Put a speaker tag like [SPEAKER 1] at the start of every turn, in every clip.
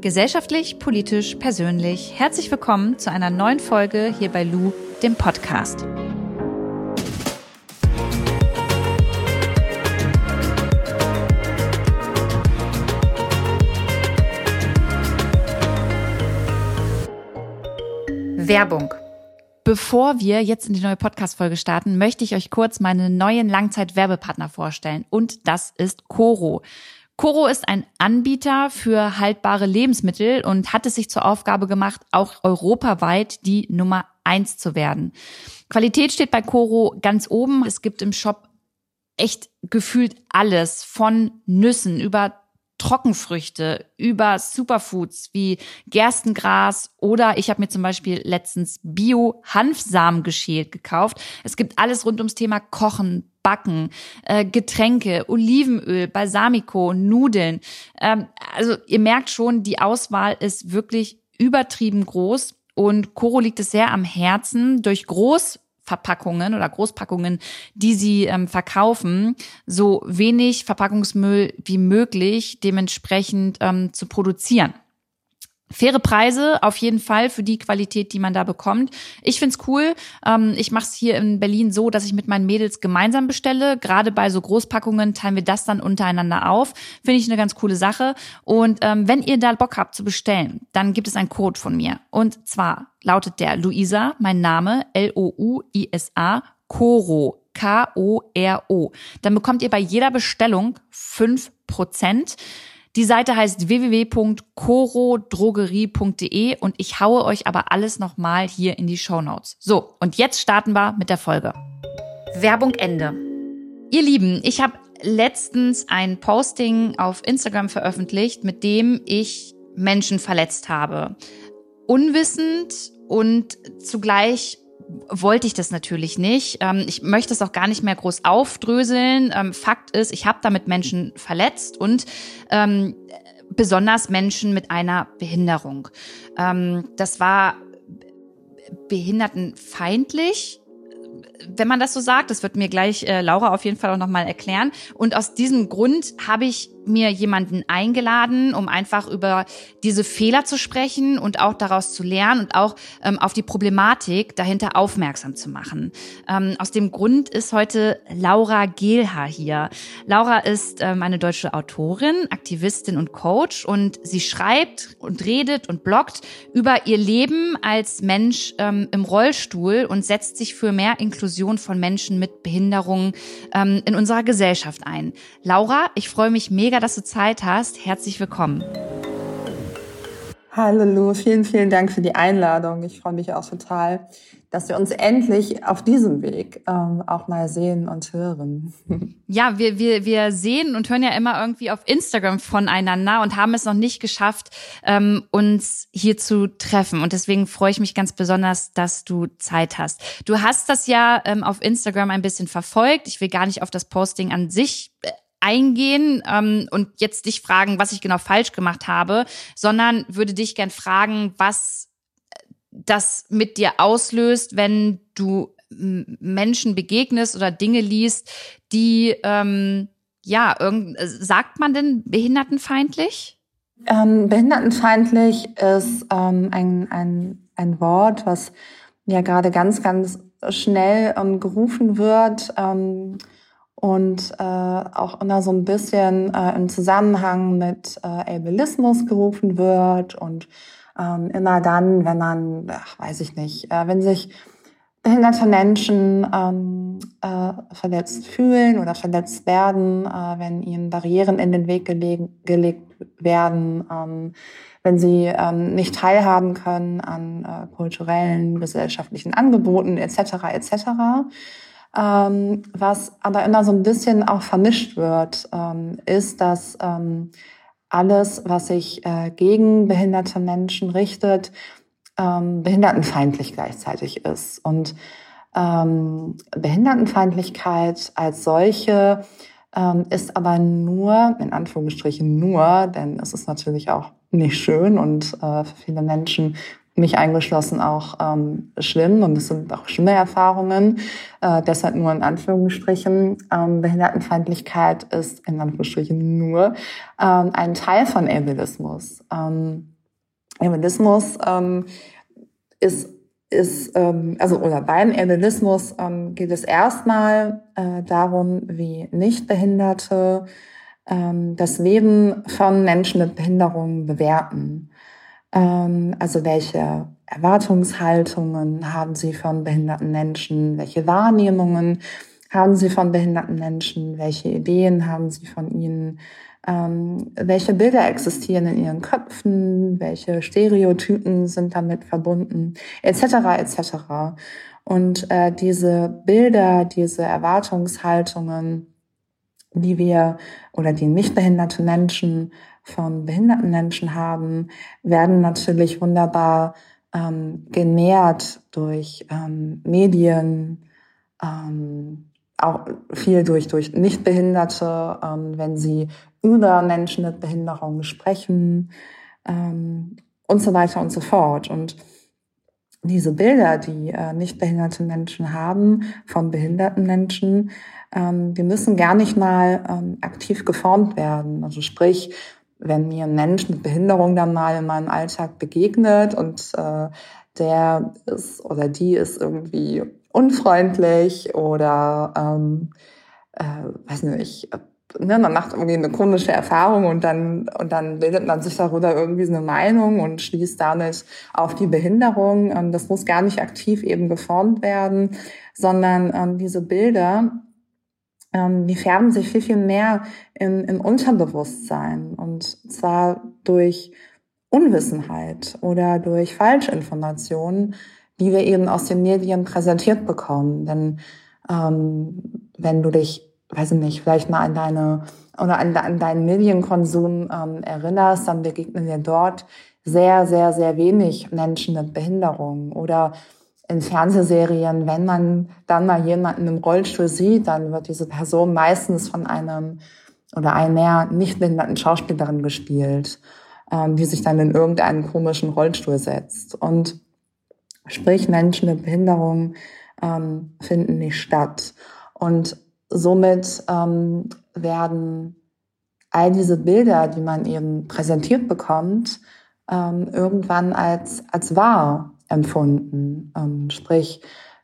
[SPEAKER 1] Gesellschaftlich, politisch, persönlich. Herzlich willkommen zu einer neuen Folge hier bei Lou, dem Podcast. Werbung. Bevor wir jetzt in die neue Podcast-Folge starten, möchte ich euch kurz meine neuen Langzeit-Werbepartner vorstellen. Und das ist Coro. Coro ist ein Anbieter für haltbare Lebensmittel und hat es sich zur Aufgabe gemacht, auch europaweit die Nummer eins zu werden. Qualität steht bei Coro ganz oben. Es gibt im Shop echt gefühlt alles von Nüssen über Trockenfrüchte, über Superfoods wie Gerstengras oder ich habe mir zum Beispiel letztens Bio-Hanfsamen geschält gekauft. Es gibt alles rund ums Thema Kochen, Backen, äh, Getränke, Olivenöl, Balsamico, Nudeln. Ähm, also ihr merkt schon, die Auswahl ist wirklich übertrieben groß und Coro liegt es sehr am Herzen, durch groß Verpackungen oder Großpackungen, die sie ähm, verkaufen, so wenig Verpackungsmüll wie möglich dementsprechend ähm, zu produzieren. Faire Preise auf jeden Fall für die Qualität, die man da bekommt. Ich find's cool. Ähm, ich mache es hier in Berlin so, dass ich mit meinen Mädels gemeinsam bestelle. Gerade bei so Großpackungen teilen wir das dann untereinander auf. Finde ich eine ganz coole Sache. Und ähm, wenn ihr da Bock habt zu bestellen, dann gibt es einen Code von mir. Und zwar lautet der Luisa, mein Name, L-O-U-I-S-A, Koro, K-O-R-O. Dann bekommt ihr bei jeder Bestellung fünf Prozent. Die Seite heißt www.corodrogerie.de und ich haue euch aber alles nochmal hier in die Show Notes. So, und jetzt starten wir mit der Folge. Werbung Ende. Ihr Lieben, ich habe letztens ein Posting auf Instagram veröffentlicht, mit dem ich Menschen verletzt habe. Unwissend und zugleich wollte ich das natürlich nicht. Ähm, ich möchte es auch gar nicht mehr groß aufdröseln. Ähm, Fakt ist, ich habe damit Menschen verletzt und ähm, besonders Menschen mit einer Behinderung. Ähm, das war behindertenfeindlich wenn man das so sagt, das wird mir gleich äh, Laura auf jeden Fall auch nochmal erklären. Und aus diesem Grund habe ich mir jemanden eingeladen, um einfach über diese Fehler zu sprechen und auch daraus zu lernen und auch ähm, auf die Problematik dahinter aufmerksam zu machen. Ähm, aus dem Grund ist heute Laura Gehlhaar hier. Laura ist ähm, eine deutsche Autorin, Aktivistin und Coach und sie schreibt und redet und bloggt über ihr Leben als Mensch ähm, im Rollstuhl und setzt sich für mehr Inklusion von Menschen mit Behinderungen ähm, in unserer Gesellschaft ein. Laura, ich freue mich mega, dass du Zeit hast. Herzlich willkommen.
[SPEAKER 2] Hallo Lu, vielen, vielen Dank für die Einladung. Ich freue mich auch total, dass wir uns endlich auf diesem Weg ähm, auch mal sehen und hören.
[SPEAKER 1] Ja, wir, wir, wir sehen und hören ja immer irgendwie auf Instagram voneinander und haben es noch nicht geschafft, ähm, uns hier zu treffen. Und deswegen freue ich mich ganz besonders, dass du Zeit hast. Du hast das ja ähm, auf Instagram ein bisschen verfolgt. Ich will gar nicht auf das Posting an sich äh, eingehen ähm, und jetzt dich fragen, was ich genau falsch gemacht habe, sondern würde dich gern fragen, was das mit dir auslöst, wenn du Menschen begegnest oder Dinge liest, die ähm, ja, irgend, sagt man denn behindertenfeindlich?
[SPEAKER 2] Ähm, behindertenfeindlich ist ähm, ein, ein, ein Wort, was ja gerade ganz, ganz schnell ähm, gerufen wird. Ähm, und äh, auch immer so ein bisschen äh, im Zusammenhang mit äh, Ableismus gerufen wird und ähm, immer dann, wenn man, ach, weiß ich nicht, äh, wenn sich behinderte Menschen ähm, äh, verletzt fühlen oder verletzt werden, äh, wenn ihnen Barrieren in den Weg gelegen, gelegt werden, ähm, wenn sie ähm, nicht teilhaben können an äh, kulturellen, gesellschaftlichen Angeboten etc. etc. Ähm, was aber immer so ein bisschen auch vermischt wird, ähm, ist, dass ähm, alles, was sich äh, gegen behinderte Menschen richtet, ähm, behindertenfeindlich gleichzeitig ist. Und ähm, Behindertenfeindlichkeit als solche ähm, ist aber nur, in Anführungsstrichen nur, denn es ist natürlich auch nicht schön und äh, für viele Menschen mich eingeschlossen auch ähm, schlimm und es sind auch schlimme Erfahrungen. Äh, deshalb nur in Anführungsstrichen. Ähm, Behindertenfeindlichkeit ist in Anführungsstrichen nur ähm, ein Teil von Ableismus. Ähm, Ableismus ähm, ist ist, ähm, also oder beim Ableismus ähm, geht es erstmal äh, darum, wie Nichtbehinderte ähm, das Leben von Menschen mit Behinderungen bewerten. Ähm, also welche Erwartungshaltungen haben sie von behinderten Menschen? Welche Wahrnehmungen haben sie von behinderten Menschen? Welche Ideen haben sie von ihnen? Ähm, welche Bilder existieren in ihren Köpfen? Welche Stereotypen sind damit verbunden? Etc. etc. Und äh, diese Bilder, diese Erwartungshaltungen, die wir oder die nicht behinderte Menschen von behinderten Menschen haben, werden natürlich wunderbar ähm, genährt durch ähm, Medien, ähm, auch viel durch, durch Nichtbehinderte, ähm, wenn sie über Menschen mit Behinderungen sprechen ähm, und so weiter und so fort. Und diese Bilder, die äh, nicht behinderte Menschen haben von behinderten Menschen, ähm, die müssen gar nicht mal ähm, aktiv geformt werden. Also sprich, wenn mir ein Mensch mit Behinderung dann mal in meinem Alltag begegnet und äh, der ist oder die ist irgendwie unfreundlich oder ähm, äh, weiß nicht, ne, man macht irgendwie eine komische Erfahrung und dann und dann bildet man sich darüber irgendwie so eine Meinung und schließt damit auf die Behinderung. Ähm, das muss gar nicht aktiv eben geformt werden, sondern ähm, diese Bilder ähm, die färben sich viel, viel mehr in, in Unterbewusstsein und zwar durch Unwissenheit oder durch Falschinformationen, die wir eben aus den Medien präsentiert bekommen. Denn ähm, wenn du dich, weiß ich nicht, vielleicht mal an deine oder an, an deinen Medienkonsum ähm, erinnerst, dann begegnen dir dort sehr, sehr, sehr wenig Menschen mit Behinderung oder in Fernsehserien, wenn man dann mal jemanden im Rollstuhl sieht, dann wird diese Person meistens von einem oder einer nicht behinderten Schauspielerin gespielt, ähm, die sich dann in irgendeinen komischen Rollstuhl setzt. Und sprich, Menschen mit Behinderung ähm, finden nicht statt. Und somit ähm, werden all diese Bilder, die man eben präsentiert bekommt, ähm, irgendwann als, als wahr empfunden. Ähm, sprich,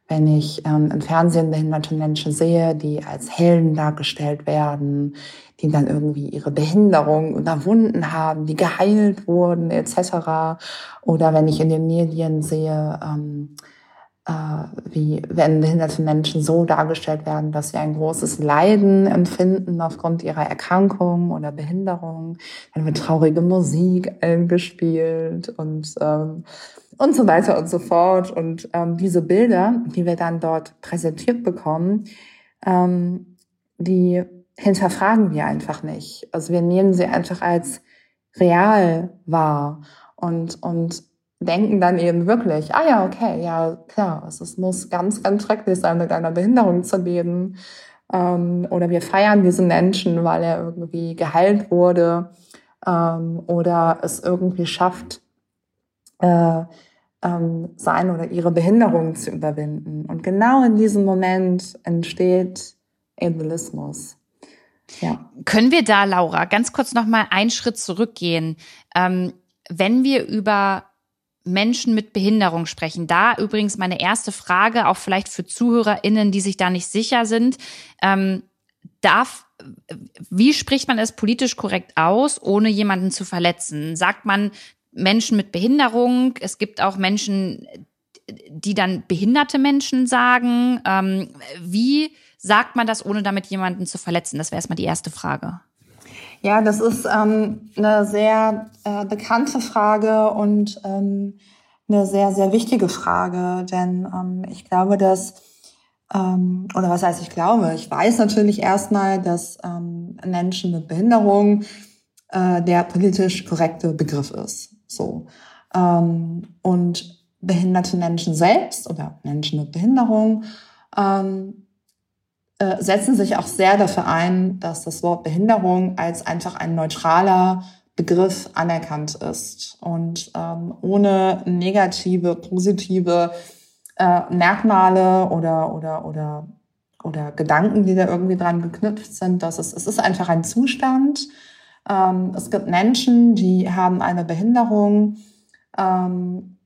[SPEAKER 2] wenn ich ähm, im Fernsehen behinderte Menschen sehe, die als Helden dargestellt werden, die dann irgendwie ihre Behinderung überwunden haben, die geheilt wurden etc. Oder wenn ich in den Medien sehe, ähm, äh, wie wenn behinderte Menschen so dargestellt werden, dass sie ein großes Leiden empfinden aufgrund ihrer Erkrankung oder Behinderung, dann wird traurige Musik eingespielt und ähm, und so weiter und so fort. Und ähm, diese Bilder, die wir dann dort präsentiert bekommen, ähm, die hinterfragen wir einfach nicht. Also wir nehmen sie einfach als real wahr und, und denken dann eben wirklich, ah ja, okay, ja, klar, es muss ganz, ganz schrecklich sein, mit einer Behinderung zu leben. Ähm, oder wir feiern diesen Menschen, weil er irgendwie geheilt wurde ähm, oder es irgendwie schafft, äh, ähm, sein oder ihre Behinderung zu überwinden. Und genau in diesem Moment entsteht Ableismus.
[SPEAKER 1] Ja. Können wir da, Laura, ganz kurz noch mal einen Schritt zurückgehen? Ähm, wenn wir über Menschen mit Behinderung sprechen. Da übrigens meine erste Frage, auch vielleicht für ZuhörerInnen, die sich da nicht sicher sind. Ähm, darf, wie spricht man es politisch korrekt aus, ohne jemanden zu verletzen? Sagt man, Menschen mit Behinderung. Es gibt auch Menschen, die dann behinderte Menschen sagen. Ähm, wie sagt man das, ohne damit jemanden zu verletzen? Das wäre erstmal die erste Frage.
[SPEAKER 2] Ja, das ist ähm, eine sehr äh, bekannte Frage und ähm, eine sehr, sehr wichtige Frage, denn ähm, ich glaube, dass, ähm, oder was heißt ich glaube, ich weiß natürlich erstmal, dass ähm, Menschen mit Behinderung äh, der politisch korrekte Begriff ist. So. Ähm, und behinderte Menschen selbst oder Menschen mit Behinderung ähm, äh, setzen sich auch sehr dafür ein, dass das Wort Behinderung als einfach ein neutraler Begriff anerkannt ist und ähm, ohne negative, positive äh, Merkmale oder, oder, oder, oder Gedanken, die da irgendwie dran geknüpft sind. Das ist, es ist einfach ein Zustand. Ähm, es gibt Menschen, die haben eine Behinderung ähm,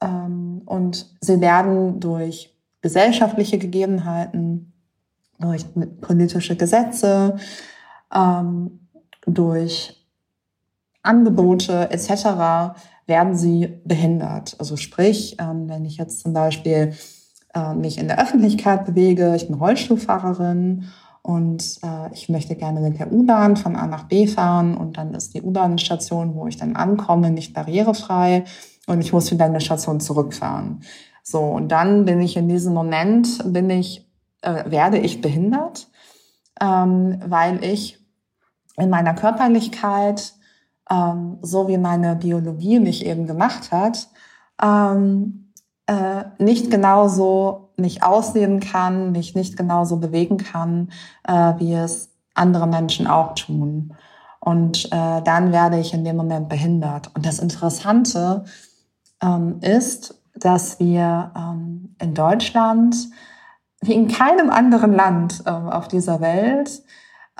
[SPEAKER 2] ähm, und sie werden durch gesellschaftliche Gegebenheiten, durch politische Gesetze, ähm, durch Angebote etc. werden sie behindert. Also sprich, ähm, wenn ich jetzt zum Beispiel äh, mich in der Öffentlichkeit bewege, ich bin Rollstuhlfahrerin und äh, ich möchte gerne mit der U-Bahn von A nach B fahren und dann ist die U-Bahn-Station, wo ich dann ankomme, nicht barrierefrei und ich muss wieder in der Station zurückfahren. So, und dann bin ich in diesem Moment, bin ich, äh, werde ich behindert, ähm, weil ich in meiner Körperlichkeit ähm, so wie meine Biologie mich eben gemacht hat, ähm, äh, nicht genauso mich aussehen kann, mich nicht genauso bewegen kann, äh, wie es andere Menschen auch tun. Und äh, dann werde ich in dem Moment behindert. Und das Interessante ähm, ist, dass wir ähm, in Deutschland, wie in keinem anderen Land äh, auf dieser Welt,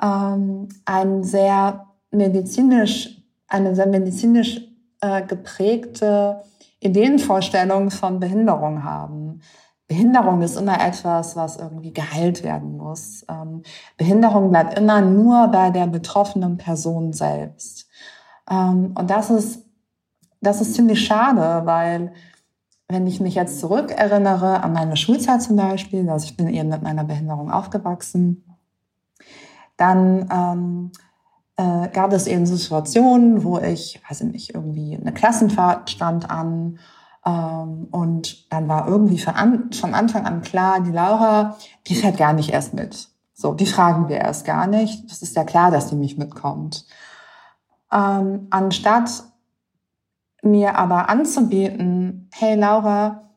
[SPEAKER 2] ähm, ein sehr medizinisch eine sehr medizinisch äh, geprägte Ideenvorstellung von Behinderung haben. Behinderung ist immer etwas, was irgendwie geheilt werden muss. Ähm, Behinderung bleibt immer nur bei der betroffenen Person selbst. Ähm, und das ist, das ist ziemlich schade, weil wenn ich mich jetzt zurückerinnere an meine Schulzeit zum Beispiel, also ich bin eben mit meiner Behinderung aufgewachsen, dann ähm, äh, gab es eben Situationen, wo ich, weiß ich nicht, irgendwie eine Klassenfahrt stand an ähm, und dann war irgendwie von, an, von Anfang an klar, die Laura, die fährt gar nicht erst mit. So, die fragen wir erst gar nicht. Das ist ja klar, dass die nicht mitkommt. Ähm, anstatt mir aber anzubieten, hey Laura,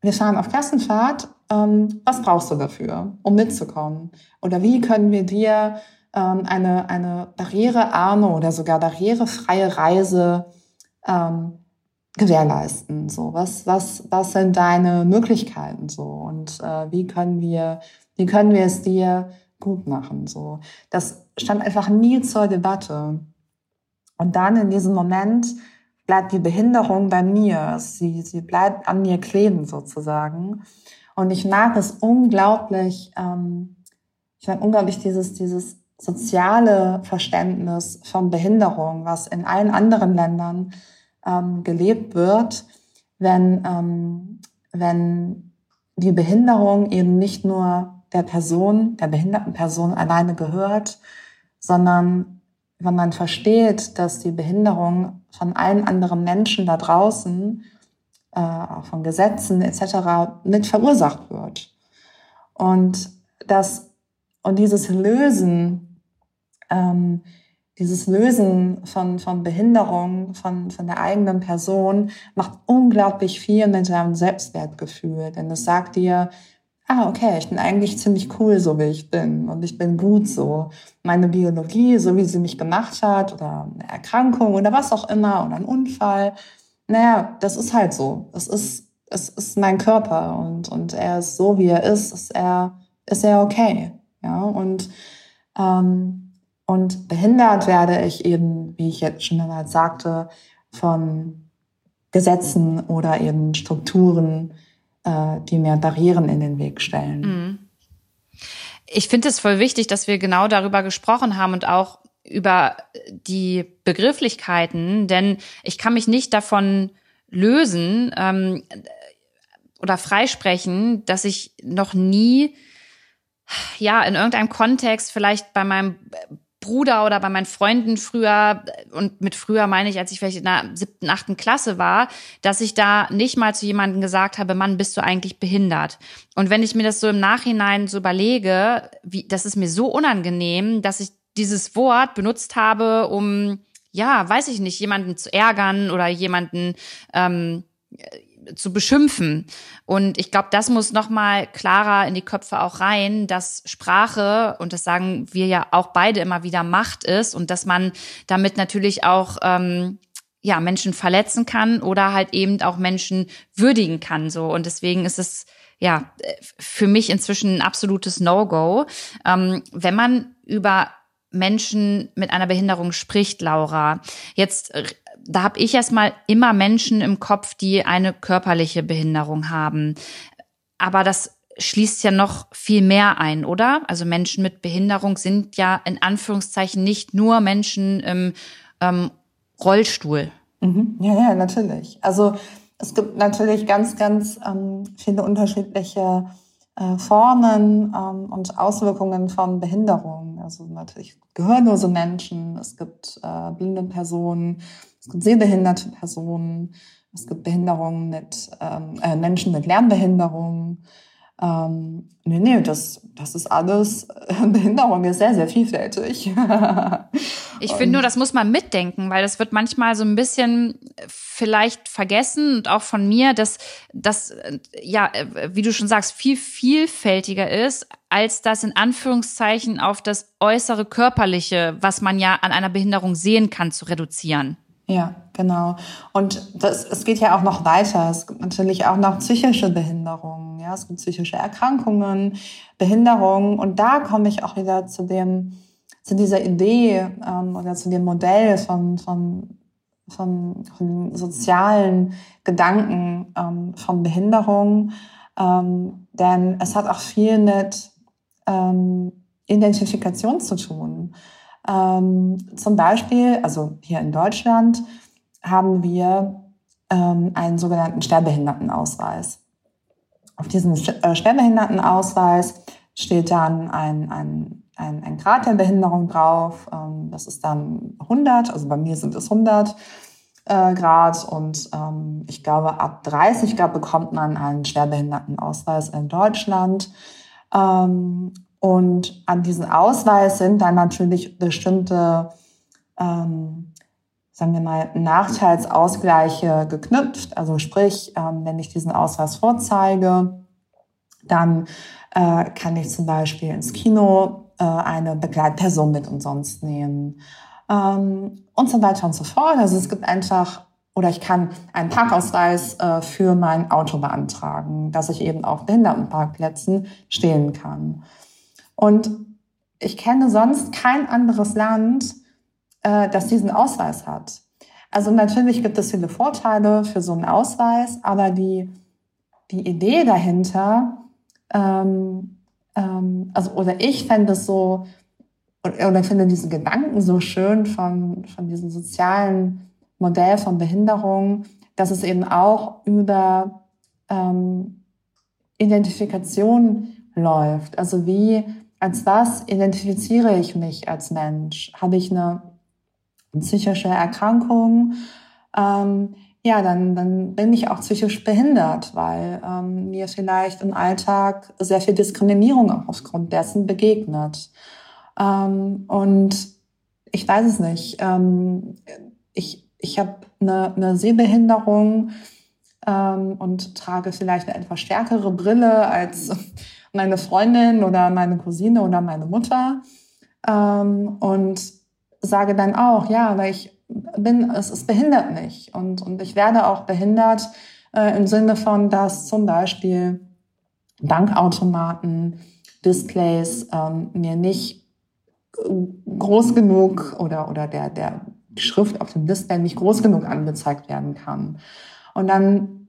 [SPEAKER 2] wir fahren auf Klassenfahrt, ähm, was brauchst du dafür, um mitzukommen? Oder wie können wir dir ähm, eine, eine barrierearme oder sogar barrierefreie Reise ähm, gewährleisten. So, was, was, was sind deine Möglichkeiten so und äh, wie können wir, wie können wir es dir gut machen? So, das stand einfach nie zur Debatte. Und dann in diesem Moment bleibt die Behinderung bei mir. Sie, sie bleibt an mir kleben sozusagen. Und ich mag es unglaublich, ähm, ich mag unglaublich dieses, dieses soziale Verständnis von Behinderung, was in allen anderen Ländern ähm, gelebt wird, wenn, ähm, wenn die Behinderung eben nicht nur der Person, der behinderten Person alleine gehört, sondern wenn man versteht, dass die Behinderung von allen anderen Menschen da draußen, äh, von Gesetzen etc. mit verursacht wird. Und das und dieses Lösen ähm, dieses Lösen von, von Behinderung, von, von der eigenen Person macht unglaublich viel mit deinem Selbstwertgefühl. Denn es sagt dir, ah, okay, ich bin eigentlich ziemlich cool, so wie ich bin. Und ich bin gut so. Meine Biologie, so wie sie mich gemacht hat, oder eine Erkrankung oder was auch immer, oder ein Unfall, naja, das ist halt so. Es ist, es ist mein Körper und, und er ist so, wie er ist, ist er, ist er okay. Ja, und, ähm, und behindert werde ich eben, wie ich jetzt schon einmal sagte, von Gesetzen oder eben Strukturen, die mir Barrieren in den Weg stellen. Mhm.
[SPEAKER 1] Ich finde es voll wichtig, dass wir genau darüber gesprochen haben und auch über die Begrifflichkeiten, denn ich kann mich nicht davon lösen ähm, oder freisprechen, dass ich noch nie ja in irgendeinem Kontext vielleicht bei meinem Bruder oder bei meinen Freunden früher, und mit früher meine ich, als ich vielleicht in der siebten, achten Klasse war, dass ich da nicht mal zu jemandem gesagt habe, Mann, bist du eigentlich behindert? Und wenn ich mir das so im Nachhinein so überlege, wie, das ist mir so unangenehm, dass ich dieses Wort benutzt habe, um, ja, weiß ich nicht, jemanden zu ärgern oder jemanden, ähm, zu beschimpfen. Und ich glaube, das muss noch mal klarer in die Köpfe auch rein, dass Sprache und das sagen wir ja auch beide immer wieder Macht ist und dass man damit natürlich auch ähm, ja Menschen verletzen kann oder halt eben auch Menschen würdigen kann so und deswegen ist es ja für mich inzwischen ein absolutes No-Go, ähm, wenn man über Menschen mit einer Behinderung spricht, Laura. Jetzt da habe ich erstmal immer Menschen im Kopf, die eine körperliche Behinderung haben. Aber das schließt ja noch viel mehr ein, oder? Also Menschen mit Behinderung sind ja in Anführungszeichen nicht nur Menschen im ähm, Rollstuhl.
[SPEAKER 2] Mhm. Ja, ja, natürlich. Also es gibt natürlich ganz, ganz ähm, viele unterschiedliche äh, Formen ähm, und Auswirkungen von Behinderung. Also natürlich gehörlose Menschen, es gibt äh, blinde Personen, es gibt sehbehinderte Personen, es gibt Behinderungen mit ähm, äh, Menschen mit Lernbehinderungen. Ähm, nee, nee, das, das ist alles, äh, Behinderung ist sehr, sehr vielfältig.
[SPEAKER 1] ich finde nur, das muss man mitdenken, weil das wird manchmal so ein bisschen vielleicht vergessen und auch von mir, dass das, ja, äh, wie du schon sagst, viel vielfältiger ist, als das in Anführungszeichen auf das äußere Körperliche, was man ja an einer Behinderung sehen kann, zu reduzieren.
[SPEAKER 2] Ja, genau. Und das, es geht ja auch noch weiter. Es gibt natürlich auch noch psychische Behinderungen. Ja, es gibt psychische Erkrankungen, Behinderungen. Und da komme ich auch wieder zu dem, zu dieser Idee ähm, oder zu dem Modell von, von, von, von sozialen Gedanken ähm, von Behinderung. Ähm, denn es hat auch viel mit ähm, Identifikation zu tun. Ähm, zum Beispiel, also hier in Deutschland, haben wir ähm, einen sogenannten Sterbehindertenausweis. Auf diesem äh, Sterbehindertenausweis steht dann ein, ein, ein, ein Grad der Behinderung drauf. Ähm, das ist dann 100, also bei mir sind es 100 äh, Grad und ähm, ich glaube ab 30 Grad bekommt man einen Schwerbehindertenausweis in Deutschland. Ähm, und an diesen Ausweis sind dann natürlich bestimmte, ähm, sagen wir mal, Nachteilsausgleiche geknüpft. Also sprich, ähm, wenn ich diesen Ausweis vorzeige, dann äh, kann ich zum Beispiel ins Kino äh, eine Begleitperson mit umsonst nehmen ähm, und so weiter und so fort. Also es gibt einfach oder ich kann einen Parkausweis äh, für mein Auto beantragen, dass ich eben auf Behindertenparkplätzen stehen kann. Und ich kenne sonst kein anderes Land, äh, das diesen Ausweis hat. Also natürlich gibt es viele Vorteile für so einen Ausweis, aber die, die Idee dahinter, ähm, ähm, also oder ich fände es so, oder finde diesen Gedanken so schön von, von diesem sozialen Modell von Behinderung, dass es eben auch über ähm, Identifikation läuft. Also wie als was identifiziere ich mich als Mensch? Habe ich eine psychische Erkrankung? Ähm, ja, dann, dann bin ich auch psychisch behindert, weil ähm, mir vielleicht im Alltag sehr viel Diskriminierung auch aufgrund dessen begegnet. Ähm, und ich weiß es nicht. Ähm, ich ich habe eine, eine Sehbehinderung ähm, und trage vielleicht eine etwas stärkere Brille als meine Freundin oder meine Cousine oder meine Mutter ähm, und sage dann auch, ja, weil ich bin, es, es behindert mich und, und ich werde auch behindert äh, im Sinne von, dass zum Beispiel Bankautomaten, Displays ähm, mir nicht groß genug oder, oder der, der Schrift auf dem Display nicht groß genug angezeigt werden kann. Und dann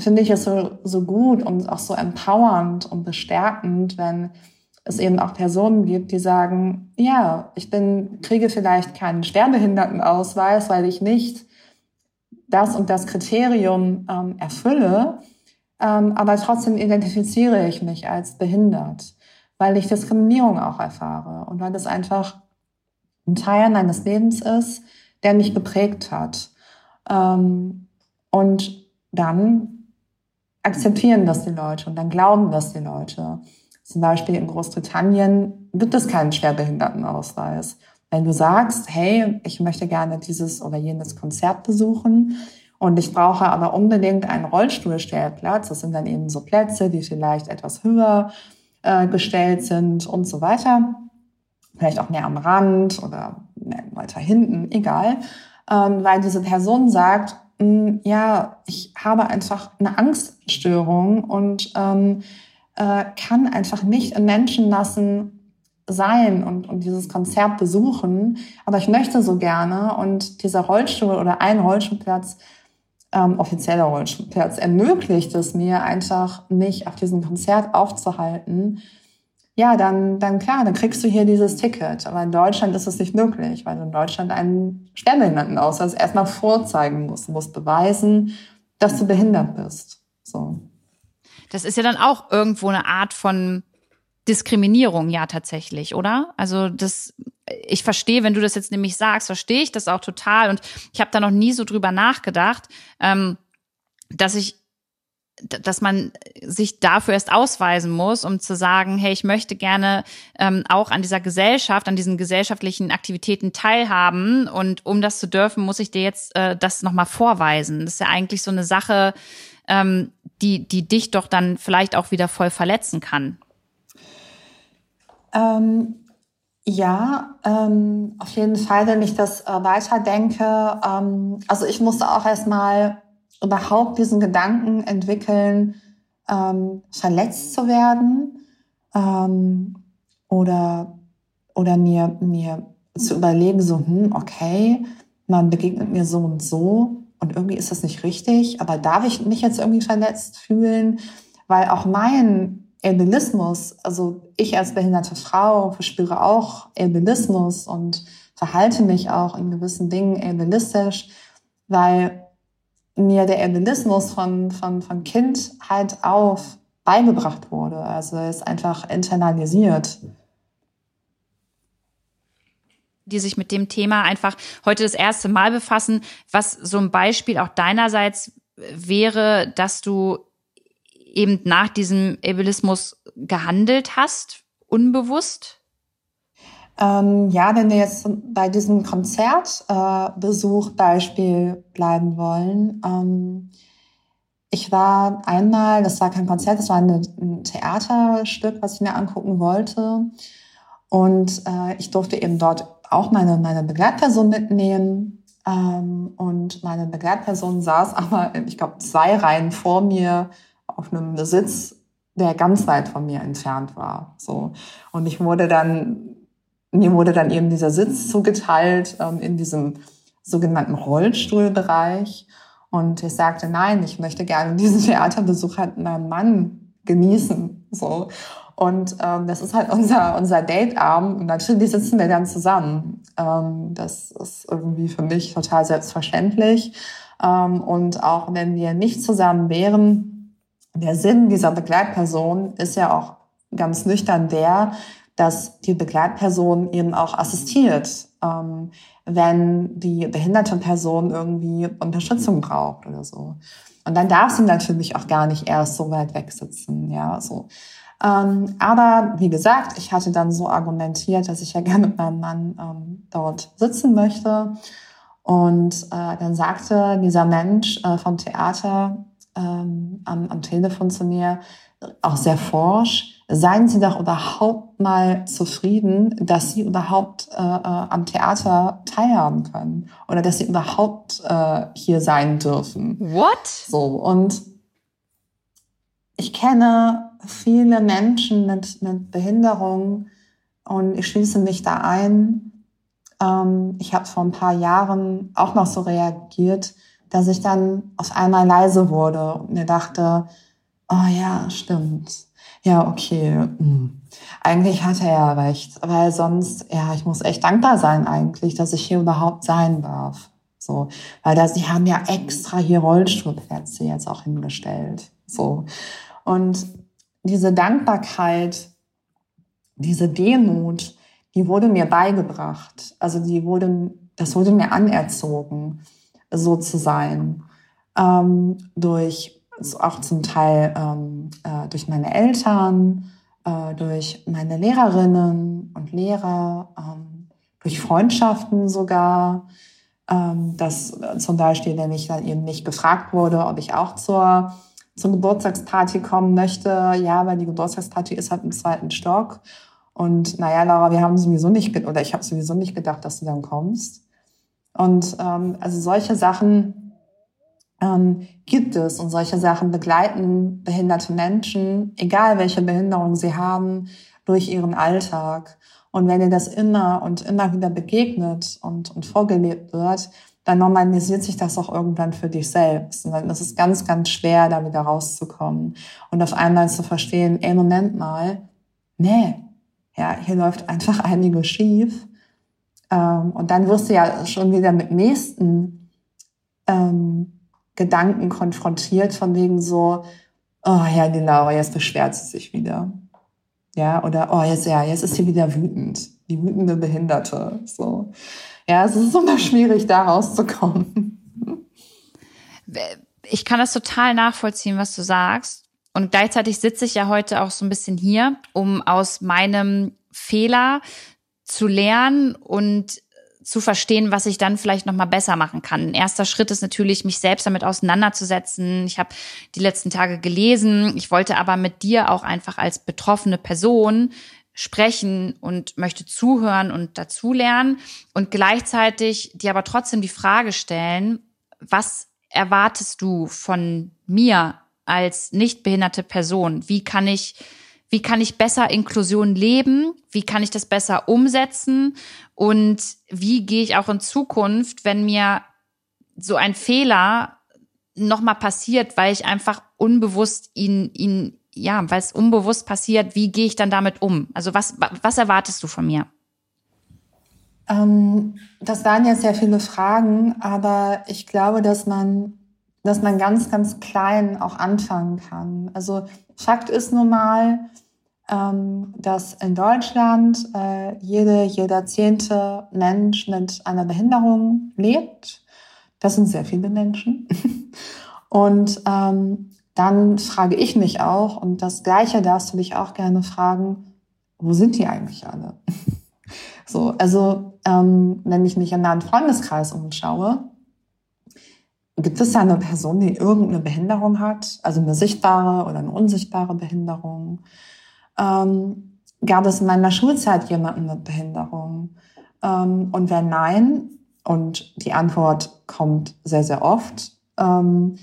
[SPEAKER 2] finde ich es so, so gut und auch so empowernd und bestärkend, wenn es eben auch Personen gibt, die sagen, ja, ich bin, kriege vielleicht keinen Schwerbehindertenausweis, weil ich nicht das und das Kriterium ähm, erfülle, ähm, aber trotzdem identifiziere ich mich als behindert, weil ich Diskriminierung auch erfahre und weil das einfach ein Teil meines Lebens ist, der mich geprägt hat. Ähm, und dann akzeptieren das die Leute und dann glauben das die Leute. Zum Beispiel in Großbritannien gibt es keinen Schwerbehindertenausweis. Wenn du sagst, hey, ich möchte gerne dieses oder jenes Konzert besuchen Und ich brauche aber unbedingt einen Rollstuhlstellplatz. Das sind dann eben so Plätze, die vielleicht etwas höher äh, gestellt sind und so weiter. Vielleicht auch mehr am Rand oder weiter hinten, egal. Ähm, weil diese Person sagt, ja, ich habe einfach eine Angststörung und ähm, äh, kann einfach nicht in Menschen lassen, sein und, und dieses Konzert besuchen, aber ich möchte so gerne und dieser Rollstuhl oder ein Rollstuhlplatz, ähm, offizieller Rollstuhlplatz, ermöglicht es mir einfach, mich auf diesem Konzert aufzuhalten. Ja, dann, dann klar, dann kriegst du hier dieses Ticket. Aber in Deutschland ist es nicht möglich, weil du in Deutschland einen Sternbehinderten Ausweis erstmal vorzeigen musst. Du musst beweisen, dass du behindert bist. So.
[SPEAKER 1] Das ist ja dann auch irgendwo eine Art von Diskriminierung ja tatsächlich, oder? Also das, ich verstehe, wenn du das jetzt nämlich sagst, verstehe ich das auch total. Und ich habe da noch nie so drüber nachgedacht, ähm, dass ich dass man sich dafür erst ausweisen muss, um zu sagen, hey, ich möchte gerne ähm, auch an dieser Gesellschaft, an diesen gesellschaftlichen Aktivitäten teilhaben. Und um das zu dürfen, muss ich dir jetzt äh, das nochmal vorweisen. Das ist ja eigentlich so eine Sache, ähm, die, die dich doch dann vielleicht auch wieder voll verletzen kann.
[SPEAKER 2] Ähm, ja, ähm, auf jeden Fall, wenn ich das äh, weiterdenke. Ähm, also ich musste auch erstmal überhaupt diesen Gedanken entwickeln, ähm, verletzt zu werden ähm, oder, oder mir, mir zu überlegen, so, hm, okay, man begegnet mir so und so und irgendwie ist das nicht richtig, aber darf ich mich jetzt irgendwie verletzt fühlen? Weil auch mein Ableismus, also ich als behinderte Frau verspüre auch Ableismus und verhalte mich auch in gewissen Dingen ableistisch, weil mir der Ableismus von, von, von Kindheit auf beigebracht wurde. Also er ist einfach internalisiert.
[SPEAKER 1] Die sich mit dem Thema einfach heute das erste Mal befassen, was so ein Beispiel auch deinerseits wäre, dass du eben nach diesem Ableismus gehandelt hast, unbewusst?
[SPEAKER 2] Ähm, ja, wenn wir jetzt bei diesem Konzertbesuch äh, Beispiel bleiben wollen. Ähm, ich war einmal, das war kein Konzert, das war eine, ein Theaterstück, was ich mir angucken wollte. Und äh, ich durfte eben dort auch meine, meine Begleitperson mitnehmen. Ähm, und meine Begleitperson saß aber, ich glaube, zwei Reihen vor mir auf einem Sitz, der ganz weit von mir entfernt war. So. Und ich wurde dann, mir wurde dann eben dieser Sitz zugeteilt ähm, in diesem sogenannten Rollstuhlbereich. Und ich sagte, nein, ich möchte gerne diesen Theaterbesuch mit meinem Mann genießen. So. Und ähm, das ist halt unser, unser Dateabend. Und natürlich sitzen wir dann zusammen. Ähm, das ist irgendwie für mich total selbstverständlich. Ähm, und auch wenn wir nicht zusammen wären, der Sinn dieser Begleitperson ist ja auch ganz nüchtern der, dass die Begleitperson eben auch assistiert, ähm, wenn die behinderte Person irgendwie Unterstützung braucht oder so. Und dann darf sie natürlich auch gar nicht erst so weit weg sitzen, ja, so. Ähm, aber wie gesagt, ich hatte dann so argumentiert, dass ich ja gerne mit meinem Mann ähm, dort sitzen möchte. Und äh, dann sagte dieser Mensch äh, vom Theater, ähm, am, am Telefon zu mir, auch sehr forsch, seien Sie doch überhaupt mal zufrieden, dass Sie überhaupt äh, äh, am Theater teilhaben können oder dass Sie überhaupt äh, hier sein dürfen.
[SPEAKER 1] What?
[SPEAKER 2] So, und ich kenne viele Menschen mit, mit Behinderung und ich schließe mich da ein. Ähm, ich habe vor ein paar Jahren auch noch so reagiert, dass ich dann auf einmal leise wurde und mir dachte, oh ja, stimmt. Ja, okay. Hm. Eigentlich hat er ja recht, weil sonst, ja, ich muss echt dankbar sein eigentlich, dass ich hier überhaupt sein darf. So, weil da, sie haben ja extra hier Rollstuhlplätze jetzt auch hingestellt. So. Und diese Dankbarkeit, diese Demut, die wurde mir beigebracht. Also die wurde, das wurde mir anerzogen so zu sein. Ähm, durch auch zum Teil ähm, äh, durch meine Eltern, äh, durch meine Lehrerinnen und Lehrer, ähm, durch Freundschaften sogar. Ähm, dass zum Beispiel, wenn ich dann eben nicht gefragt wurde, ob ich auch zur, zur Geburtstagsparty kommen möchte, ja, weil die Geburtstagsparty ist halt im zweiten Stock. Und naja, Laura, wir haben sowieso nicht, oder ich habe sowieso nicht gedacht, dass du dann kommst. Und ähm, also solche Sachen ähm, gibt es und solche Sachen begleiten behinderte Menschen, egal welche Behinderung sie haben, durch ihren Alltag. Und wenn dir das immer und immer wieder begegnet und, und vorgelebt wird, dann normalisiert sich das auch irgendwann für dich selbst. Und dann ist es ganz, ganz schwer, da wieder rauszukommen und auf einmal zu verstehen, ey, Moment mal, nee, ja, hier läuft einfach einiges schief. Ähm, und dann wirst du ja schon wieder mit nächsten ähm, Gedanken konfrontiert, von wegen so, oh ja, die Laura, jetzt beschwert sie sich wieder. Ja, oder oh, jetzt, ja, jetzt ist sie wieder wütend. Die wütende Behinderte. So. Ja, es ist immer schwierig, da rauszukommen.
[SPEAKER 1] Ich kann das total nachvollziehen, was du sagst. Und gleichzeitig sitze ich ja heute auch so ein bisschen hier, um aus meinem Fehler zu lernen und zu verstehen, was ich dann vielleicht noch mal besser machen kann. Ein erster Schritt ist natürlich, mich selbst damit auseinanderzusetzen. Ich habe die letzten Tage gelesen. Ich wollte aber mit dir auch einfach als betroffene Person sprechen und möchte zuhören und dazulernen und gleichzeitig dir aber trotzdem die Frage stellen, was erwartest du von mir als nicht behinderte Person? Wie kann ich wie kann ich besser Inklusion leben, wie kann ich das besser umsetzen und wie gehe ich auch in Zukunft, wenn mir so ein Fehler nochmal passiert, weil ich einfach unbewusst ihn, ihn, ja, weil es unbewusst passiert, wie gehe ich dann damit um? Also was, was erwartest du von mir?
[SPEAKER 2] Ähm, das waren ja sehr viele Fragen, aber ich glaube, dass man, dass man ganz, ganz klein auch anfangen kann. Also Fakt ist nun mal, ähm, dass in Deutschland äh, jede, jeder zehnte Mensch mit einer Behinderung lebt. Das sind sehr viele Menschen. Und ähm, dann frage ich mich auch, und das Gleiche darfst du dich auch gerne fragen, wo sind die eigentlich alle? so, also ähm, wenn ich mich in einem Freundeskreis umschaue, gibt es da eine Person, die irgendeine Behinderung hat, also eine sichtbare oder eine unsichtbare Behinderung? Ähm, gab es in meiner Schulzeit jemanden mit Behinderung? Ähm, und wenn nein, und die Antwort kommt sehr, sehr oft, ähm,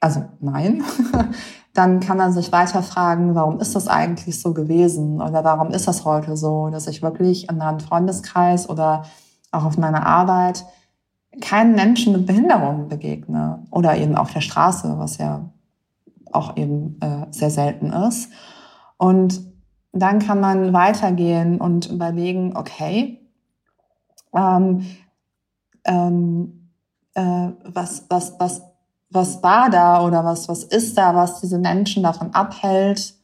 [SPEAKER 2] also nein, dann kann man sich weiter fragen, warum ist das eigentlich so gewesen oder warum ist das heute so, dass ich wirklich in einem Freundeskreis oder auch auf meiner Arbeit keinen Menschen mit Behinderung begegne oder eben auf der Straße, was ja auch eben äh, sehr selten ist. Und dann kann man weitergehen und überlegen, okay, ähm, ähm, äh, was, was, was, was war da oder was, was ist da, was diese Menschen davon abhält,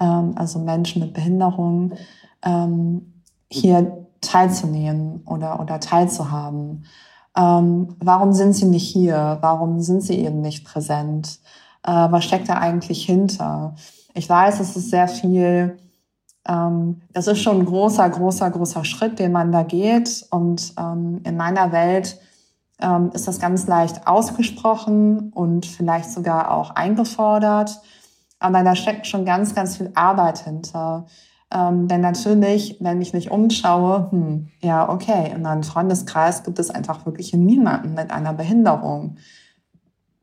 [SPEAKER 2] ähm, also Menschen mit Behinderung, ähm, hier teilzunehmen oder, oder teilzuhaben. Ähm, warum sind sie nicht hier? Warum sind sie eben nicht präsent? Äh, was steckt da eigentlich hinter? Ich weiß, es ist sehr viel, ähm, das ist schon ein großer, großer, großer Schritt, den man da geht. Und ähm, in meiner Welt ähm, ist das ganz leicht ausgesprochen und vielleicht sogar auch eingefordert. Aber da steckt schon ganz, ganz viel Arbeit hinter. Ähm, denn natürlich, wenn ich mich umschaue, hm, ja, okay, in meinem Freundeskreis gibt es einfach wirklich niemanden mit einer Behinderung.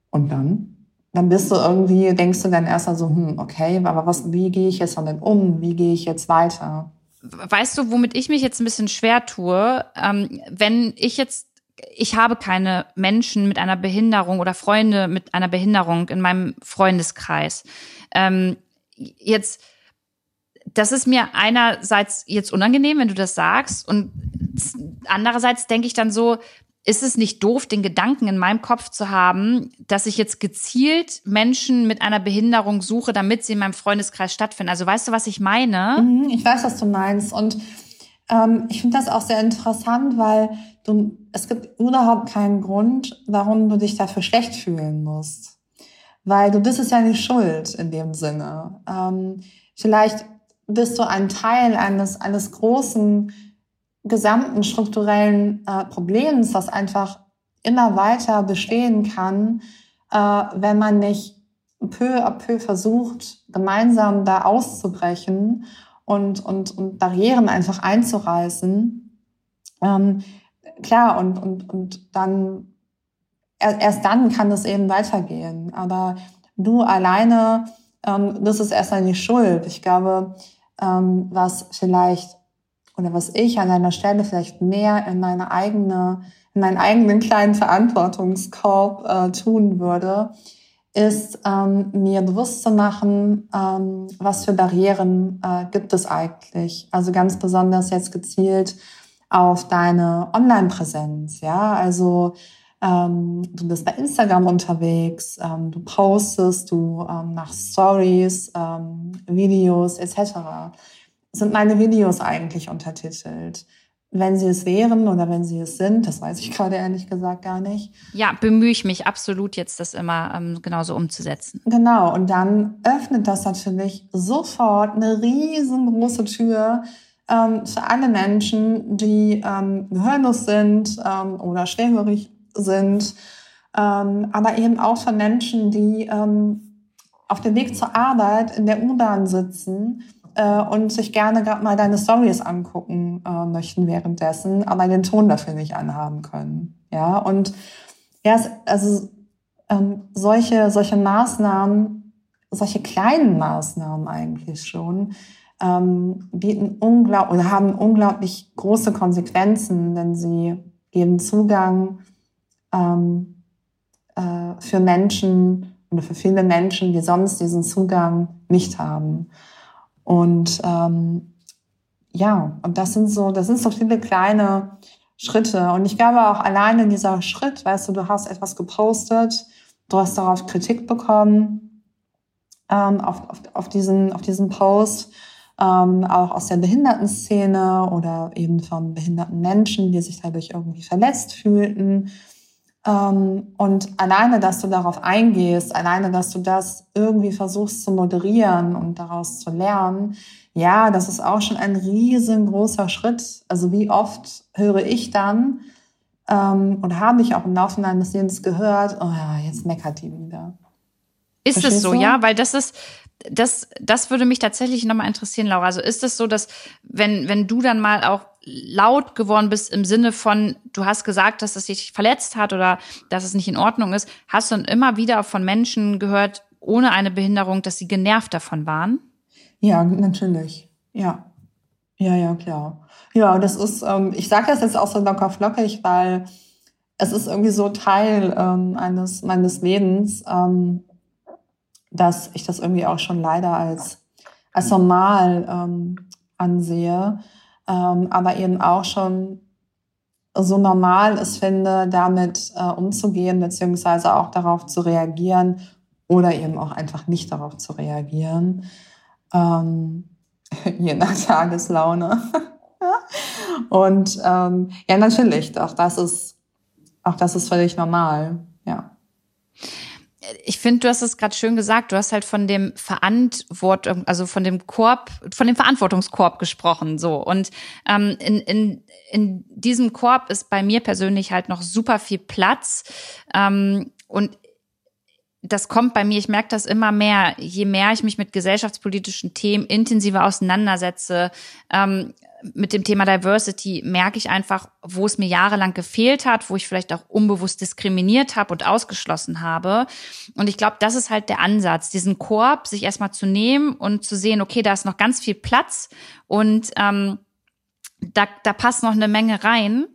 [SPEAKER 2] Und dann? dann bist du irgendwie, denkst du dann erst so, hm, okay, aber was, wie gehe ich jetzt damit um? Wie gehe ich jetzt weiter?
[SPEAKER 1] Weißt du, womit ich mich jetzt ein bisschen schwer tue? Ähm, wenn ich jetzt, ich habe keine Menschen mit einer Behinderung oder Freunde mit einer Behinderung in meinem Freundeskreis. Ähm, jetzt, das ist mir einerseits jetzt unangenehm, wenn du das sagst, und andererseits denke ich dann so, ist es nicht doof, den Gedanken in meinem Kopf zu haben, dass ich jetzt gezielt Menschen mit einer Behinderung suche, damit sie in meinem Freundeskreis stattfinden? Also weißt du, was ich meine?
[SPEAKER 2] Mhm, ich weiß, was du meinst. Und ähm, ich finde das auch sehr interessant, weil du, es gibt überhaupt keinen Grund, warum du dich dafür schlecht fühlen musst. Weil du bist es ja nicht schuld in dem Sinne. Ähm, vielleicht bist du ein Teil eines, eines großen gesamten strukturellen äh, Problems, das einfach immer weiter bestehen kann, äh, wenn man nicht peu à peu versucht, gemeinsam da auszubrechen und, und, und Barrieren einfach einzureißen. Ähm, klar, und, und, und dann, erst dann kann es eben weitergehen. Aber du alleine, ähm, das ist erst einmal die Schuld. Ich glaube, ähm, was vielleicht oder was ich an einer Stelle vielleicht mehr in meine eigene, in meinen eigenen kleinen Verantwortungskorb äh, tun würde, ist ähm, mir bewusst zu machen, ähm, was für Barrieren äh, gibt es eigentlich. Also ganz besonders jetzt gezielt auf deine Online-Präsenz. Ja, also ähm, du bist bei Instagram unterwegs, ähm, du postest, du ähm, machst Stories, ähm, Videos etc. Sind meine Videos eigentlich untertitelt? wenn sie es wären oder wenn sie es sind, das weiß ich gerade ehrlich gesagt gar nicht.
[SPEAKER 1] Ja, bemühe ich mich absolut jetzt, das immer ähm, genauso umzusetzen.
[SPEAKER 2] Genau, und dann öffnet das natürlich sofort eine riesengroße Tür ähm, für alle Menschen, die ähm, gehörlos sind ähm, oder schwerhörig sind, ähm, aber eben auch für Menschen, die ähm, auf dem Weg zur Arbeit in der U-Bahn sitzen äh, und sich gerne gerade mal deine Stories angucken äh, möchten währenddessen, aber den Ton dafür nicht anhaben können. Ja, und ja, also ähm, solche, solche Maßnahmen, solche kleinen Maßnahmen eigentlich schon, ähm, bieten unglaublich oder haben unglaublich große Konsequenzen, denn sie geben Zugang ähm, äh, für Menschen oder für viele Menschen, die sonst diesen Zugang nicht haben. Und ähm, ja, und das sind so, das sind so viele kleine Schritte. Und ich glaube auch alleine dieser Schritt, weißt du, du hast etwas gepostet, du hast darauf Kritik bekommen, ähm, auf, auf, auf, diesen, auf diesen Post, ähm, auch aus der Behindertenszene oder eben von behinderten Menschen, die sich dadurch irgendwie verletzt fühlten. Ähm, und alleine, dass du darauf eingehst, alleine, dass du das irgendwie versuchst zu moderieren und daraus zu lernen, ja, das ist auch schon ein riesengroßer Schritt. Also wie oft höre ich dann ähm, und habe ich auch im Laufe meines Lebens gehört, oh ja, jetzt meckert die wieder.
[SPEAKER 1] Ist Verstehst es so, du? ja? Weil das ist, das, das würde mich tatsächlich nochmal interessieren, Laura. Also ist es so, dass wenn, wenn du dann mal auch laut geworden bist im Sinne von, du hast gesagt, dass es dich verletzt hat oder dass es nicht in Ordnung ist, hast du dann immer wieder von Menschen gehört, ohne eine Behinderung, dass sie genervt davon waren?
[SPEAKER 2] Ja, natürlich. Ja. Ja, ja, klar. Ja, das ist, ähm, ich sage das jetzt auch so locker flockig, weil es ist irgendwie so Teil ähm, eines meines Lebens. Ähm, dass ich das irgendwie auch schon leider als, als normal ähm, ansehe, ähm, aber eben auch schon so normal es finde, damit äh, umzugehen, beziehungsweise auch darauf zu reagieren oder eben auch einfach nicht darauf zu reagieren, ähm, je nach Tageslaune. Und ähm, ja, natürlich, auch das ist, auch das ist völlig normal,
[SPEAKER 1] ich finde, du hast es gerade schön gesagt. Du hast halt von dem Verantwortung, also von dem Korb, von dem Verantwortungskorb gesprochen. So und ähm, in, in, in diesem Korb ist bei mir persönlich halt noch super viel Platz ähm, und das kommt bei mir, ich merke das immer mehr, je mehr ich mich mit gesellschaftspolitischen Themen intensiver auseinandersetze, ähm, mit dem Thema Diversity merke ich einfach, wo es mir jahrelang gefehlt hat, wo ich vielleicht auch unbewusst diskriminiert habe und ausgeschlossen habe. Und ich glaube, das ist halt der Ansatz, diesen Korb sich erstmal zu nehmen und zu sehen, okay, da ist noch ganz viel Platz und ähm, da, da passt noch eine Menge rein.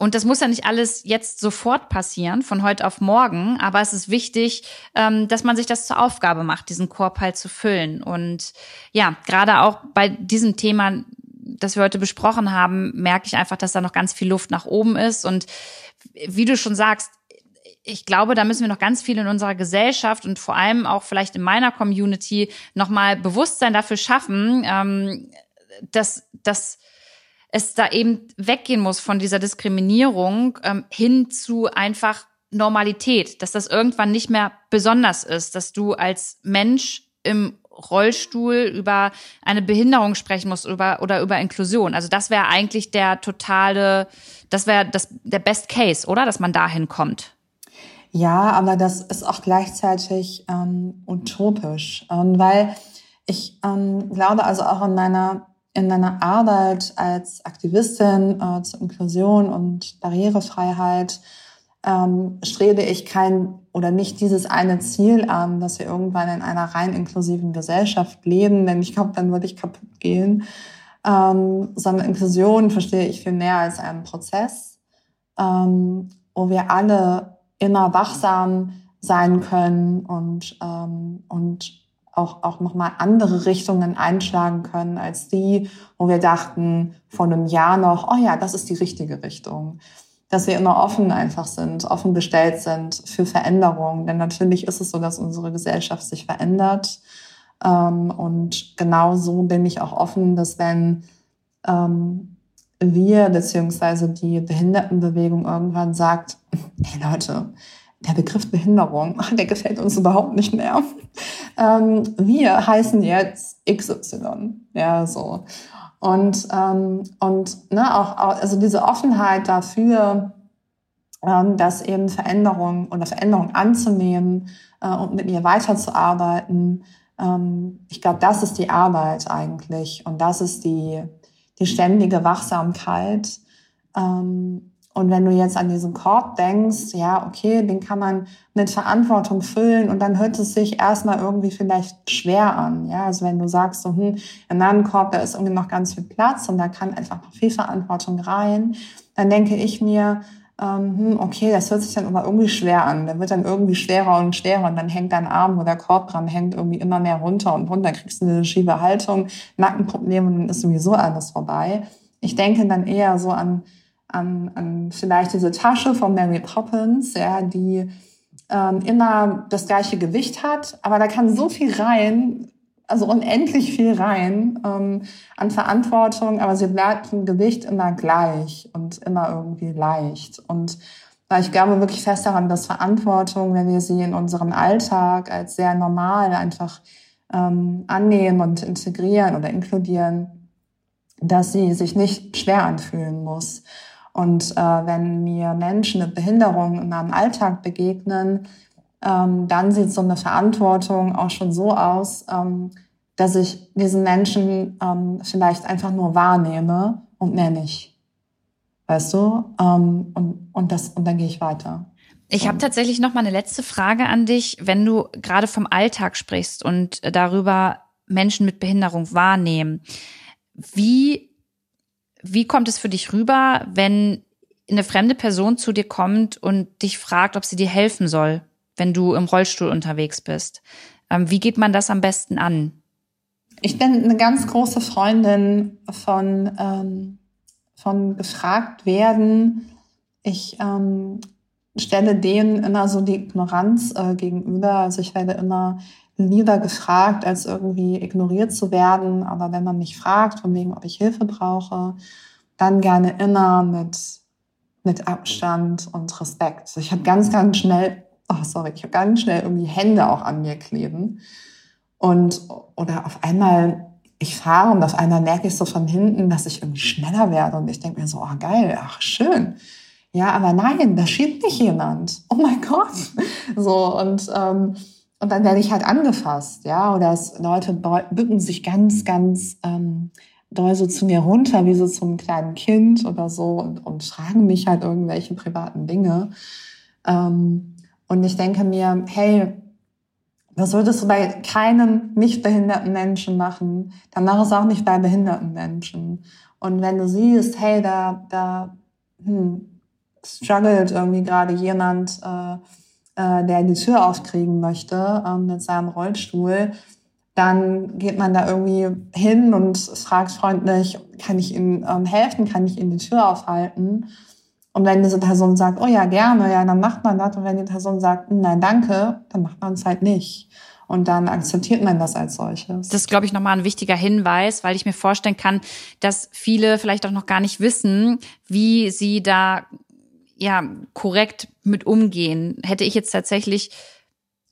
[SPEAKER 1] Und das muss ja nicht alles jetzt sofort passieren, von heute auf morgen, aber es ist wichtig, ähm, dass man sich das zur Aufgabe macht, diesen Korb halt zu füllen. Und ja, gerade auch bei diesem Thema das wir heute besprochen haben, merke ich einfach, dass da noch ganz viel Luft nach oben ist. Und wie du schon sagst, ich glaube, da müssen wir noch ganz viel in unserer Gesellschaft und vor allem auch vielleicht in meiner Community nochmal Bewusstsein dafür schaffen, ähm, dass, dass es da eben weggehen muss von dieser Diskriminierung ähm, hin zu einfach Normalität, dass das irgendwann nicht mehr besonders ist, dass du als Mensch im Rollstuhl über eine Behinderung sprechen muss über, oder über Inklusion. Also das wäre eigentlich der totale, das wäre das, der Best Case, oder? Dass man dahin kommt.
[SPEAKER 2] Ja, aber das ist auch gleichzeitig ähm, utopisch, ähm, weil ich ähm, glaube also auch in meiner in meiner Arbeit als Aktivistin äh, zur Inklusion und Barrierefreiheit ähm, strebe ich kein oder nicht dieses eine Ziel an, dass wir irgendwann in einer rein inklusiven Gesellschaft leben, denn ich glaube, dann würde ich kaputt gehen. Ähm, sondern Inklusion verstehe ich viel mehr als einen Prozess, ähm, wo wir alle immer wachsam sein können und, ähm, und auch, auch nochmal andere Richtungen einschlagen können als die, wo wir dachten vor einem Jahr noch, oh ja, das ist die richtige Richtung. Dass wir immer offen einfach sind, offen gestellt sind für Veränderungen. Denn natürlich ist es so, dass unsere Gesellschaft sich verändert. Ähm, und genau so bin ich auch offen, dass wenn ähm, wir beziehungsweise die Behindertenbewegung irgendwann sagt, hey Leute, der Begriff Behinderung, der gefällt uns überhaupt nicht mehr. Ähm, wir heißen jetzt XY. Ja, so. Und, ähm, und ne, auch, also diese Offenheit dafür, ähm, dass eben Veränderung oder Veränderung anzunehmen äh, und mit ihr weiterzuarbeiten, ähm, ich glaube, das ist die Arbeit eigentlich und das ist die, die ständige Wachsamkeit. Ähm, und wenn du jetzt an diesen Korb denkst, ja, okay, den kann man mit Verantwortung füllen und dann hört es sich erstmal irgendwie vielleicht schwer an. Ja, also wenn du sagst, so, hm, in meinem Korb, da ist irgendwie noch ganz viel Platz und da kann einfach noch viel Verantwortung rein, dann denke ich mir, ähm, hm, okay, das hört sich dann aber irgendwie schwer an. Der wird dann irgendwie schwerer und schwerer und dann hängt dein Arm, wo der Korb dran hängt, irgendwie immer mehr runter und runter, kriegst du eine schiefe Haltung, Nackenprobleme und dann ist sowieso alles vorbei. Ich denke dann eher so an an, an vielleicht diese Tasche von Mary Poppins, ja, die ähm, immer das gleiche Gewicht hat, aber da kann so viel rein, also unendlich viel rein ähm, an Verantwortung, aber sie bleibt im Gewicht immer gleich und immer irgendwie leicht. Und weil ich glaube wirklich fest daran, dass Verantwortung, wenn wir sie in unserem Alltag als sehr normal einfach ähm, annehmen und integrieren oder inkludieren, dass sie sich nicht schwer anfühlen muss. Und äh, wenn mir Menschen mit Behinderung in meinem Alltag begegnen, ähm, dann sieht so eine Verantwortung auch schon so aus, ähm, dass ich diesen Menschen ähm, vielleicht einfach nur wahrnehme und mehr nicht. Weißt du? Ähm, und, und, das, und dann gehe ich weiter.
[SPEAKER 1] Ich habe tatsächlich noch mal eine letzte Frage an dich, wenn du gerade vom Alltag sprichst und darüber Menschen mit Behinderung wahrnehmen. Wie wie kommt es für dich rüber, wenn eine fremde Person zu dir kommt und dich fragt, ob sie dir helfen soll, wenn du im Rollstuhl unterwegs bist? Ähm, wie geht man das am besten an?
[SPEAKER 2] Ich bin eine ganz große Freundin von, ähm, von gefragt werden. Ich ähm, stelle denen immer so die Ignoranz äh, gegenüber. Also ich werde immer lieber gefragt, als irgendwie ignoriert zu werden. Aber wenn man mich fragt, von wegen, ob ich Hilfe brauche, dann gerne immer mit, mit Abstand und Respekt. Also ich habe ganz, ganz schnell, oh sorry, ich habe ganz schnell irgendwie Hände auch an mir kleben. Und, oder auf einmal, ich fahre und auf einmal merke ich so von hinten, dass ich irgendwie schneller werde. Und ich denke mir so, oh geil, ach schön. Ja, aber nein, da schiebt nicht jemand. Oh mein Gott. So, und, ähm, und dann werde ich halt angefasst, ja, oder es, Leute bücken sich ganz, ganz ähm, doll so zu mir runter, wie so zum kleinen Kind oder so und, und fragen mich halt irgendwelche privaten Dinge. Ähm, und ich denke mir, hey, das solltest du bei keinem nicht behinderten Menschen machen, dann mach es auch nicht bei behinderten Menschen. Und wenn du siehst, hey, da, da hm, struggelt irgendwie gerade jemand, äh, äh, der die Tür aufkriegen möchte ähm, mit seinem Rollstuhl, dann geht man da irgendwie hin und fragt freundlich, kann ich Ihnen ähm, helfen, kann ich Ihnen die Tür aufhalten? Und wenn diese Person sagt, oh ja, gerne, ja, dann macht man das. Und wenn die Person sagt, nein, danke, dann macht man es halt nicht. Und dann akzeptiert man das als solches.
[SPEAKER 1] Das ist, glaube ich, nochmal ein wichtiger Hinweis, weil ich mir vorstellen kann, dass viele vielleicht auch noch gar nicht wissen, wie sie da ja korrekt mit umgehen. Hätte ich jetzt tatsächlich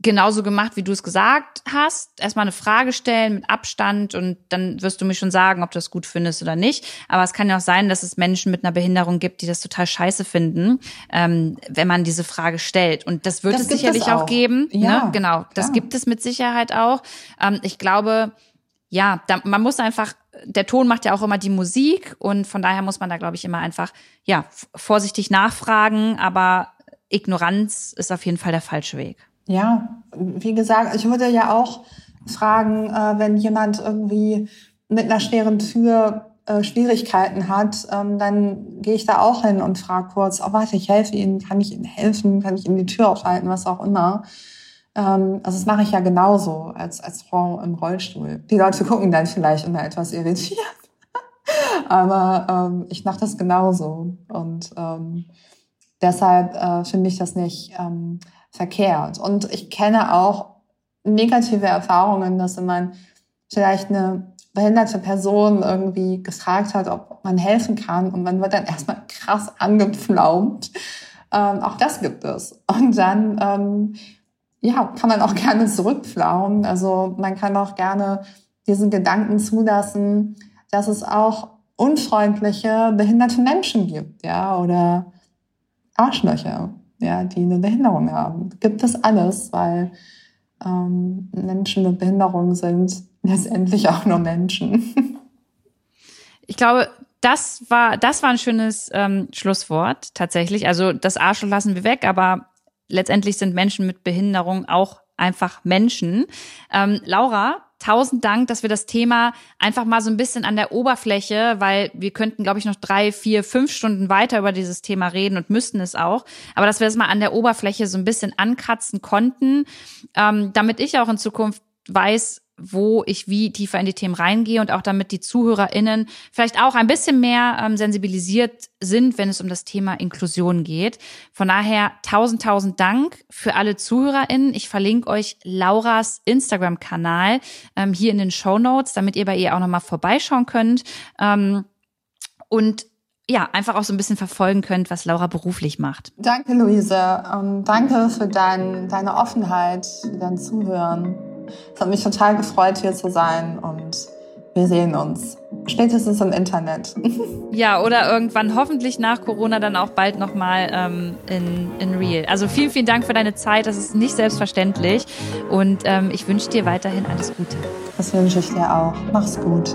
[SPEAKER 1] genauso gemacht, wie du es gesagt hast. Erstmal eine Frage stellen mit Abstand und dann wirst du mir schon sagen, ob du das gut findest oder nicht. Aber es kann ja auch sein, dass es Menschen mit einer Behinderung gibt, die das total scheiße finden, ähm, wenn man diese Frage stellt. Und das wird das es sicherlich auch. auch. geben. Ja, ne? Genau, das gibt es mit Sicherheit auch. Ähm, ich glaube, ja, da, man muss einfach, der Ton macht ja auch immer die Musik und von daher muss man da, glaube ich, immer einfach, ja, vorsichtig nachfragen, aber Ignoranz ist auf jeden Fall der falsche Weg.
[SPEAKER 2] Ja, wie gesagt, ich würde ja auch fragen, äh, wenn jemand irgendwie mit einer schweren Tür äh, Schwierigkeiten hat, ähm, dann gehe ich da auch hin und frage kurz, oh warte, ich helfe Ihnen, kann ich Ihnen helfen, kann ich Ihnen die Tür aufhalten, was auch immer. Ähm, also das mache ich ja genauso als, als Frau im Rollstuhl. Die Leute gucken dann vielleicht immer etwas irritiert. Aber ähm, ich mache das genauso. Und ähm, deshalb äh, finde ich das nicht ähm, verkehrt. Und ich kenne auch negative Erfahrungen, dass wenn man vielleicht eine behinderte Person irgendwie gefragt hat, ob man helfen kann und man wird dann erstmal krass angepflaumt. Ähm, auch das gibt es. Und dann ähm, ja, kann man auch gerne zurückpflaumen. Also man kann auch gerne diesen Gedanken zulassen, dass es auch unfreundliche, behinderte Menschen gibt, ja, oder Arschlöcher ja, die eine Behinderung haben. Gibt es alles, weil ähm, Menschen mit Behinderung sind letztendlich auch nur Menschen.
[SPEAKER 1] Ich glaube, das war, das war ein schönes ähm, Schlusswort tatsächlich. Also das Arschloch lassen wir weg, aber letztendlich sind Menschen mit Behinderung auch einfach Menschen. Ähm, Laura, tausend Dank, dass wir das Thema einfach mal so ein bisschen an der Oberfläche, weil wir könnten, glaube ich, noch drei, vier, fünf Stunden weiter über dieses Thema reden und müssten es auch. Aber dass wir das mal an der Oberfläche so ein bisschen ankratzen konnten, ähm, damit ich auch in Zukunft weiß, wo ich wie tiefer in die Themen reingehe und auch damit die ZuhörerInnen vielleicht auch ein bisschen mehr ähm, sensibilisiert sind, wenn es um das Thema Inklusion geht. Von daher tausend, tausend Dank für alle ZuhörerInnen. Ich verlinke euch Lauras Instagram-Kanal ähm, hier in den Show Notes, damit ihr bei ihr auch nochmal vorbeischauen könnt. Ähm, und ja, einfach auch so ein bisschen verfolgen könnt, was Laura beruflich macht.
[SPEAKER 2] Danke, Luise. Ähm, danke für dein, deine Offenheit, für dein Zuhören. Es hat mich total gefreut, hier zu sein und wir sehen uns. Spätestens im Internet.
[SPEAKER 1] Ja, oder irgendwann hoffentlich nach Corona dann auch bald nochmal ähm, in, in Real. Also vielen, vielen Dank für deine Zeit. Das ist nicht selbstverständlich. Und ähm, ich wünsche dir weiterhin alles Gute.
[SPEAKER 2] Das wünsche ich dir auch. Mach's gut.